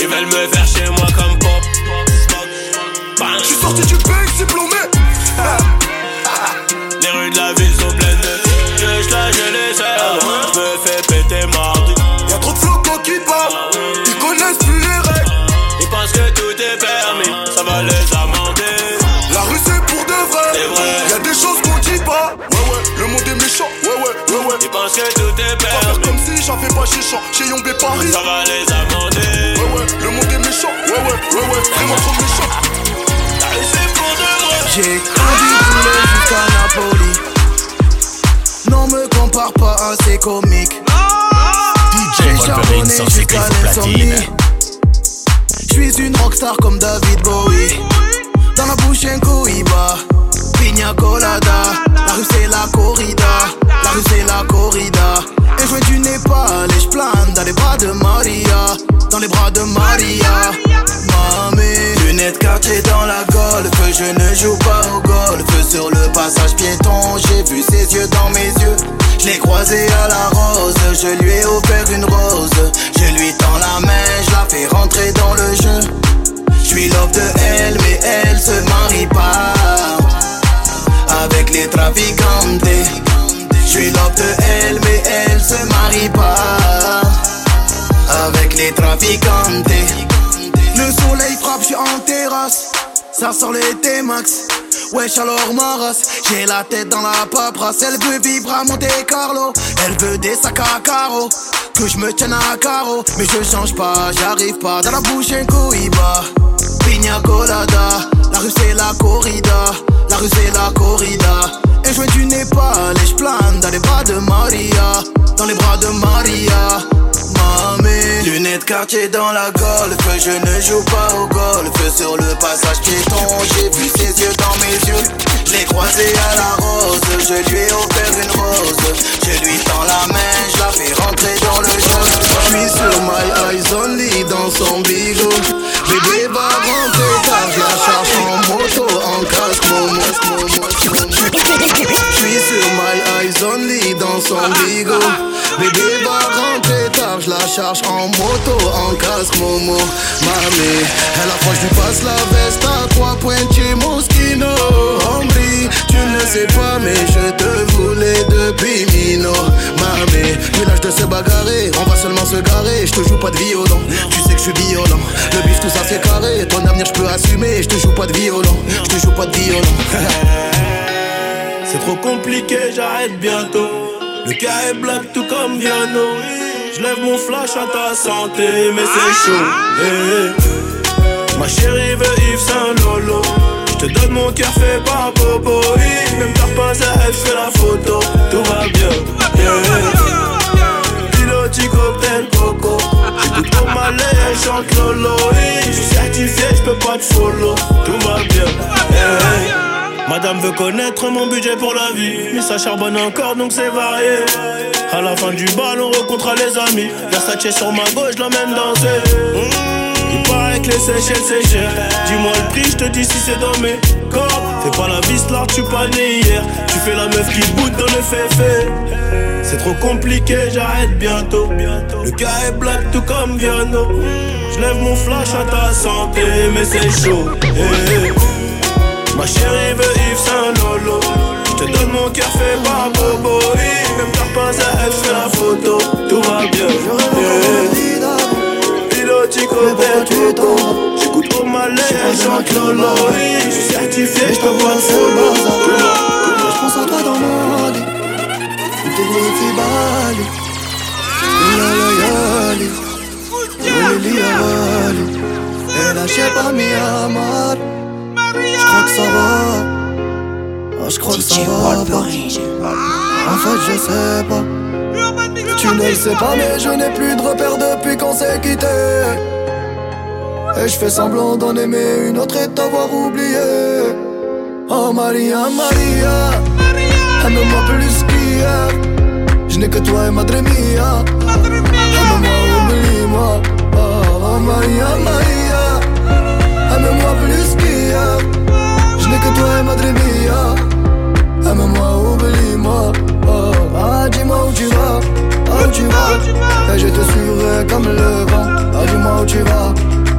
Ils veulent me faire chez moi comme pop. Je suis sorti du bec diplômé. Les rues de la ville sont pleines de. Je la je les sais. Je me fais péter mardi. Y'a trop de flocons qui parlent, ils connaissent plus les règles. Ils pensent que tout est permis, ça va les amender. La rue c'est pour de vrai. C'est vrai. Y'a des choses qu'on dit pas. Ouais ouais, le monde est méchant. Ouais ouais, ouais ouais. Ils pensent que tout est Pas faire permis, comme si j'en fais pas chez champ. Chez Yombé Paris. ça va les amender. Ouais ouais, le monde est méchant. Ouais ouais, ouais ouais, vraiment trop méchant. J'ai grandi poulet jusqu'à Napoli. Non me compare pas à ces comiques. DJ Wolverine sort ses platine. l'insomnie. J'suis une rockstar comme David Bowie. Dans la bouche un cohiba. Pina colada. La rue c'est la corrida. La rue c'est la corrida. Et je du Népal et j'plane dans les bras de Maria. Dans les bras de Maria. Dans la golf. Je ne joue pas au golf. Sur le passage piéton, j'ai vu ses yeux dans mes yeux. Je l'ai croisé à la rose, je lui ai offert une rose. Je lui tends la main, je la fais rentrer dans le jeu. Je J'suis love de elle, mais elle se marie pas avec les traficantes. J'suis love de elle, mais elle se marie pas avec les traficantes. En terrasse. Ça sort l'été max. Wesh alors ma race, j'ai la tête dans la paperasse. Elle veut vivre à Monte Carlo. Elle veut des sacs à carreaux. Que je me tienne à carreau Mais je change pas, j'arrive pas. Dans la bouche un cohiba Pina colada. La rue c'est la corrida. La rue c'est la corrida. Et je du Népal Et je plane dans les bras de Maria. Dans les bras de Maria. Mamé Lunettes quartier dans la golf Je ne joue pas au golf Sur le passage piéton J'ai vu ses yeux dans mes yeux. Je l'ai croisé à la rose. Je lui ai offert une rose. Je lui tends la main. Je la fais rentrer dans le jeu Je suis sur my eyes only Dans son bigot. Bébé va rentrer car je la charge en moto En casque mon. Je suis sur my eyes only Dans son bigot Bébé va rentrer tard, je la charge en moto, en casque, Momo, mamie. Elle approche, lui passe la veste à trois points chez Moschino. Hombre, tu ne sais pas, mais je te voulais depuis Mino, mamie. Village de se bagarrer, on va seulement se garer. Je te joue pas de violon, tu sais que je suis violent. Le bif, tout ça c'est carré, ton avenir je peux assumer. Je te joue pas de violon, je te joue pas de violon. C'est trop compliqué, j'arrête bientôt. Le cas est black tout comme Viano. Je lève mon flash à ta santé, mais c'est chaud. Eh, eh. Ma chérie veut Yves Saint Lolo. Je te donne mon cœur fait par Bobo. Oui, Même t'as pas à elle, fais la photo. Tout va bien. Eh, Piloti cocktail coco. J'écoute trop mal elle chante Lolo. Je suis certifié, je peux pas te follow. Tout va bien. Madame veut connaître mon budget pour la vie. Mais ça charbonne encore donc c'est varié. À la fin du bal on rencontrera les amis. Versace sur ma gauche, l'emmène danser. Mmh, Il paraît que les Seychelles c'est cher. Dis-moi le prix, je te dis si c'est dans mes corps. Fais pas la vis là, tu pas né hier. Tu fais la meuf qui boude dans le féfé. C'est trop compliqué, j'arrête bientôt. Le gars est black tout comme Viano. Je lève mon flash à ta santé mais c'est chaud. Eh, eh. Ma chérie veut Yves Saint Lolo. Je te donne mon cœur fait par Bobo. Même t'as pas à elle fait la photo. Tout va bien. Yeah. Piloti côté J'écoute au malais, elle chante Lolo. Oui. Je suis certifié, je te vois de solo Je pense à toi dans mon lit T'es des Bali Yali Yali Yali Elle achète pas mi amar J'crois que ça va. Ah j'crois que ça va pas. En fait je sais pas. Tu ne le sais pas mais je n'ai plus de repères depuis qu'on s'est quitté. Et je fais semblant d'en aimer une autre et t'avoir oublié. Oh Maria, Maria. Aime-moi plus qu'hier. Je n'ai que toi et Madre Mia. Aime-moi, oublie-moi. Oh, Maria, Maria. Aime-moi plus qu'hier. Je toi et Madre Mia Aime-moi, oublie-moi Oh, ah dis-moi où tu vas où tu vas Et je te suivrai comme le vent Ah dis-moi où tu vas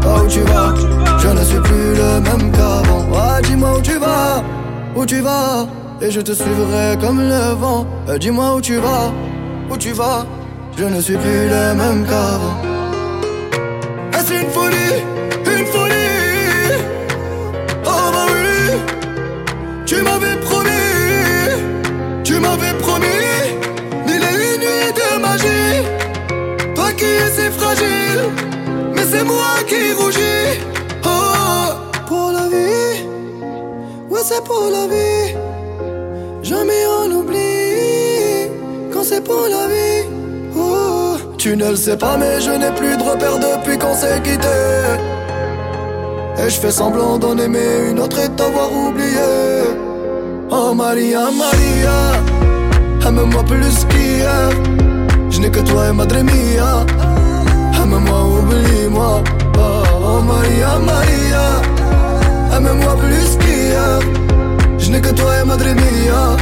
où tu vas Je ne suis plus le même qu'avant Ah dis-moi où tu vas Où tu vas Et je te suivrai comme le vent Eh, Dis-moi où tu vas Où tu vas Je ne suis plus le même qu'avant Est-ce une folie Tu m'avais promis Tu m'avais promis Mille et une nuits de magie. Toi qui es si fragile Mais c'est moi qui rougis. Oh Pour la vie Ouais c'est pour la vie. Jamais on oublie Quand c'est pour la vie. Oh Tu ne le sais pas mais je n'ai plus de repères depuis qu'on s'est quitté Je fais semblant d'en aimer une autre et t'avoir oublié. Oh Maria, Maria Aime-moi plus qu'hier. Je n'ai que toi et Madre Mia. Aime-moi, oublie-moi oh Maria, Maria Aime-moi plus qu'hier. Je n'ai que toi et Madre Mia.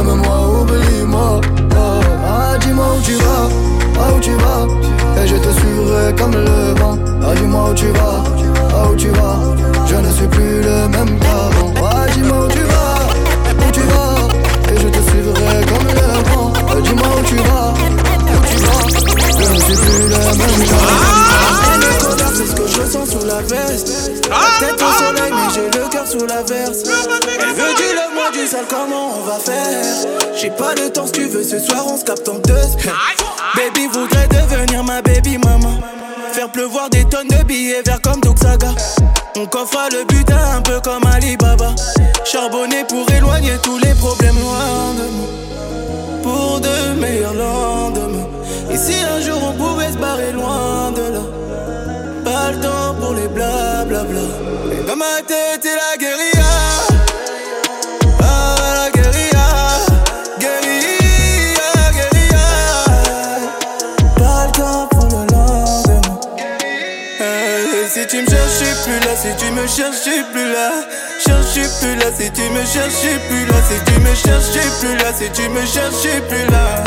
Aime-moi, oublie-moi Oh, ah dis-moi où tu vas Ah où tu vas. Et je te suivrai comme le vent. Ah dis-moi où tu vas Ah où tu vas. Je ne suis plus le même qu'avant. Dis-moi où tu vas, où tu vas. Et je te suivrai comme le vent. Dis-moi où tu vas, où tu vas. Je ne suis plus le même qu'avant. C'est ce que je sens sous la veste. La tête au soleil, mais j'ai le cœur sous la verse. Elle veut du love, moi du sale, comment on va faire? J'ai pas de temps si tu veux, ce soir on se capte en deux. Coffre le butin un peu comme Alibaba. Charbonner pour éloigner tous les problèmes loin de nous. Pour de meilleurs lendemains. Et si un jour on pouvait se barrer loin de là? Pas le temps pour les blablabla. Et dans ma tête, c'est me cherches, plus là. Cherche, plus là. Si tu me cherches, je plus là. Si tu me cherches, plus là. Si tu me cherches, plus là.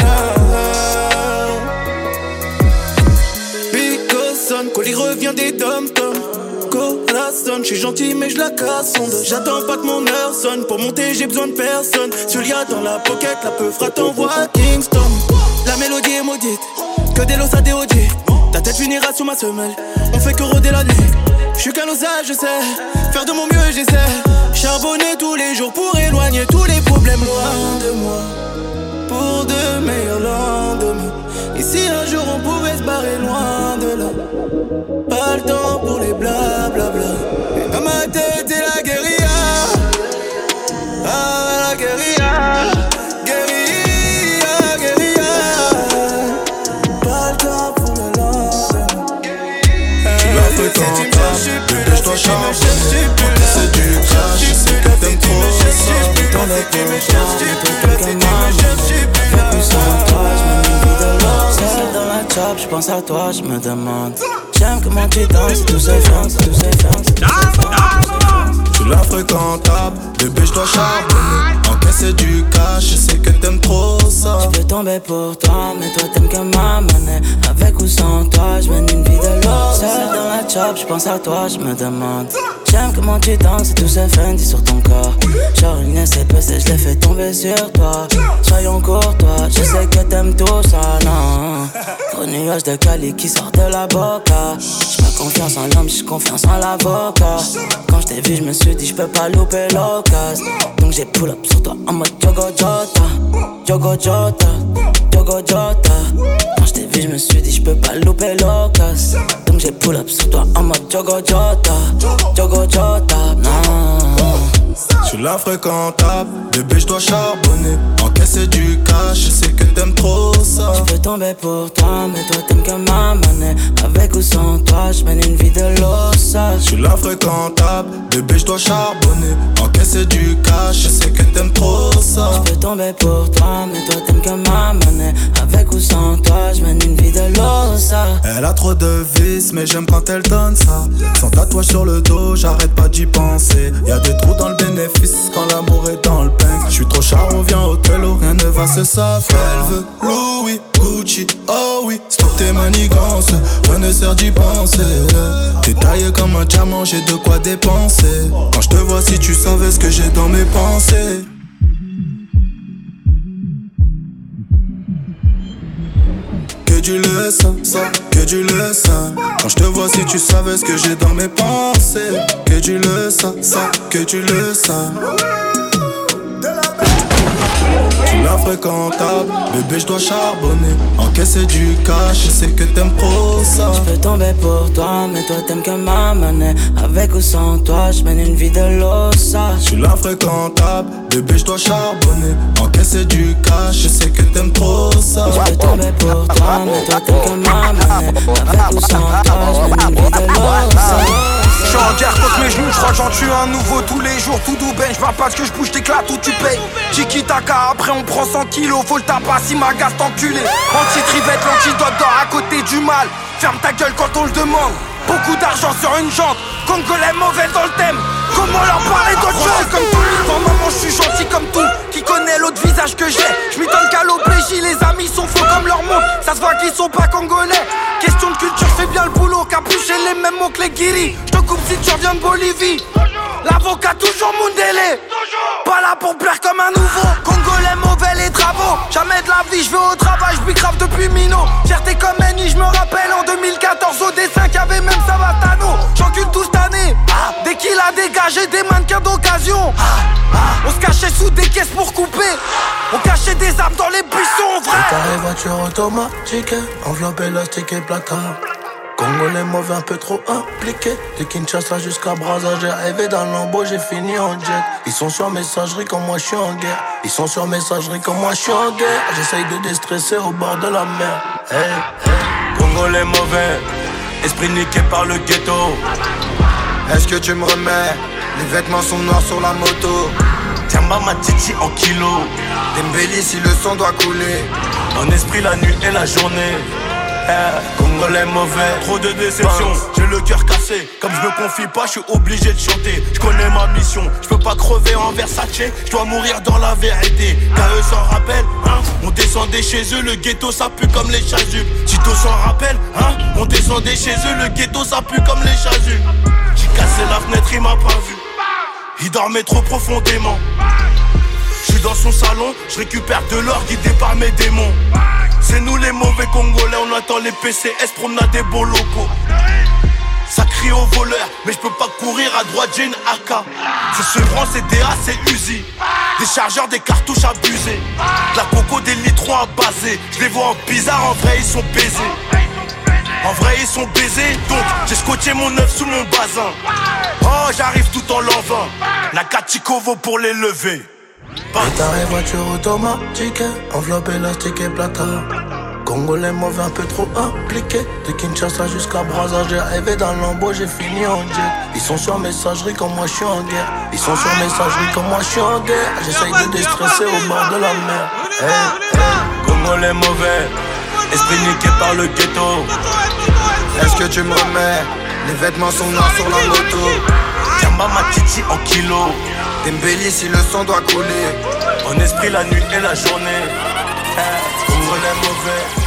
Pico sonne, colis revient des dom toms Cola sonne, je suis gentil mais je la casse sonde. J'attends pas que mon heure sonne, pour monter j'ai besoin de personne Julia dans la pocket, la peu fera t'envoie Kingston La mélodie est maudite, que des lots à déodier Finira sous ma semelle, on fait que rôder la nuit. Je suis qu'un osage, je sais, faire de mon mieux j'essaie. Charbonner tous les jours pour éloigner tous les problèmes. Loin de moi. Pour de meilleurs lendemains. Et si un jour on pouvait se barrer loin de là. Pas le temps pour les blablabla. Et dans ma tête Fréquentes, bébé, je dois charbonner. C'est du cash, je sais que t'aimes trop ça. Dans les Seul dans la job, je pense à toi, je me demande. J'aime comment tu danses, tous ces fans, tous ces fans, tous ces fans. Tu la fréquentable, bébé, je dois charbonner. Encaisser du cash, je sais que t'aimes trop ça. Je peux tomber pour toi, mais toi t'aimes que ma. Avec ou sans toi, je mène une vie de l'or. Seul dans la job, je pense à toi, je me demande. J'aime comment tu danses, tous ces Fendi sur ton corps. Genre une je l'ai fait tomber sur toi. Soyons courtois, je sais que t'aimes tout ça, non. Gros nuage de Cali qui sort de la boca. J'ai pas confiance en l'homme, j'ai confiance en l'avocat. Quand je t'ai vu, je me suis dit, je peux pas louper l'occasion. Donc j'ai pull up sur toi en mode Jogo Jota. Jogo Jota, Jogo Jota. Quand je t'ai vu, je me suis dit, je peux pas louper l'occasion. Donc j'ai pull up sur toi en mode Jogo Jota. Jogo Jota, non. Tu la fréquentable, bébé, je dois charbonner. Encaisser du cash, je sais que t'aimes trop ça. Je peux tomber pour toi, mais toi t'aimes que ma monnaie. Avec ou sans toi, je mène une vie de l'ossage. Tu la fréquentable, bébé, je dois charbonner. Encaisser du cash, je sais que t'aimes trop ça. Je peux tomber pour toi, mais toi t'aimes que ma monnaie. Avec ou sans toi, je mène une vie de l'ossage. Elle a trop de vices, mais j'aime quand elle donne ça. Sans tatouage sur le dos, j'arrête pas d'y penser. Y'a des trous dans le bénéfice quand l'amour est dans le pain. J'suis trop charo, viens au tello, rien ne va se savoir. Elle veut Louis, Gucci, oh oui. Stop tes manigances, rien ne sert d'y penser. T'es taillé comme un diamant, j'ai de quoi dépenser. Quand je te vois, si tu savais ce que j'ai dans mes pensées. Que tu le sens, ça, que tu le sens. Quand je te vois, si tu savais ce que j'ai dans mes pensées. Que tu le sens, ça, que tu le sens. Tu la fréquentable, bébé, je dois charbonner. Encaisser du cash, je sais que t'aimes trop ça. Je peux tomber pour toi, mais toi t'aimes que ma monnaie. Avec ou sans toi, je mène une vie de l'ossage. Tu la fréquentable, bébé, je dois charbonner. Encaisser du cash, je sais que t'aimes trop ça. Je peux tomber pour toi, mais toi t'aimes que ma monnaie. Avec ou sans toi, je mène une vie de l'ossage. J'suis en guerre contre mes genoux, j'crois que j'en tue un nouveau tous les jours, tout doux ben, j'vois pas ce que j'bouge, t'éclates ou tu payes. Tiki taka, après on prend 100 kilos, faut le tapas si ma gaze t'enculé. Anti-trivette, l'antidote dort à côté du mal. Ferme ta gueule quand on le demande. Beaucoup d'argent sur une jante, Congolais mauvais dans le thème. Comment leur parler d'autre chose comme tout. Dans maman je suis gentil comme tout. Qui connaît l'autre visage que j'ai. Je m'étonne qu'à l'OPJ les amis sont faux comme leur monde Ça se voit qu'ils sont pas congolais. Question de culture fais bien le boulot. Capuché les mêmes mots que les guiris Je te coupe si tu reviens de Bolivie L'avocat toujours Mundele. Pas là pour plaire comme un nouveau. Congolais mauvais les travaux. Jamais de la vie je vais au travail Je grave depuis Mino. Fierté comme Annie je me rappelle en 2014 Au dessin qu'avait même Savatano J'encule tout cette année. Ah, Dès qu'il a dégagé des mannequins d'occasion. Ah, On se cachait sous des caisses pour couper. On cachait des armes dans les buissons vrai. Préparé voiture automatique Enveloppe élastique et placard Congolais mauvais un peu trop impliqué. De Kinshasa jusqu'à Brazza J'ai rêvé d'un lambeau, j'ai fini en jet. Ils sont sur messagerie comme moi je suis en guerre. Ils sont sur messagerie comme moi je suis en guerre. J'essaye de déstresser au bord de la mer. Congolais mauvais Esprit niqué par le ghetto. Est-ce que tu me remets? Les vêtements sont noirs sur la moto. Tiens ma titi en kilo. Dembélé si le sang doit couler. En esprit la nuit et la journée eh, Congolais mauvais, trop de déception, j'ai le cœur cassé. Comme je me confie pas, je suis obligé de chanter. Je connais ma mission, je peux pas crever en Versace, je dois mourir dans la vérité. Car eux s'en rappellent, hein On descendait chez eux, le ghetto ça pue comme les chasubles. Tito s'en rappelle, hein On descendait chez eux, le ghetto ça pue comme les chasubles. J'ai cassé la fenêtre, il m'a pas vu. Il dormait trop profondément. Je suis dans son salon, je récupère de l'or guidé par mes démons. C'est nous les mauvais Congolais, on attend les PCS, promenade des beaux locaux. Ça crie au voleur, mais je peux pas courir à droite, j'ai une AK. C'est Sevran, c'est DA, c'est Uzi. Des chargeurs, des cartouches abusées. De la coco, des litrons à baser. Je les vois en bizarre, en vrai, ils sont baisés. En vrai, ils sont baisés, donc j'ai scotché mon œuf sous mon bazin. Oh, j'arrive tout en l'envin. Nakatikovo pour les lever. Préparé voiture automatique, enveloppe élastique et placard. Congolais mauvais un peu trop impliqué. De Kinshasa jusqu'à Brazza J'ai rêvé d'un lambeau, j'ai fini en jet Ils sont sur messagerie comme moi je suis en guerre. Ils sont sur messagerie comme moi je suis en guerre. J'essaye de déstresser au bord de la mer. Hey, hey. Congolais mauvais Esprit par le ghetto. Est-ce que tu me remets Les vêtements sont noirs sur la moto. Tiens ma titi en kilo Dembélé si le sang doit couler. En esprit la nuit et la journée. Hey, On relève mauvais.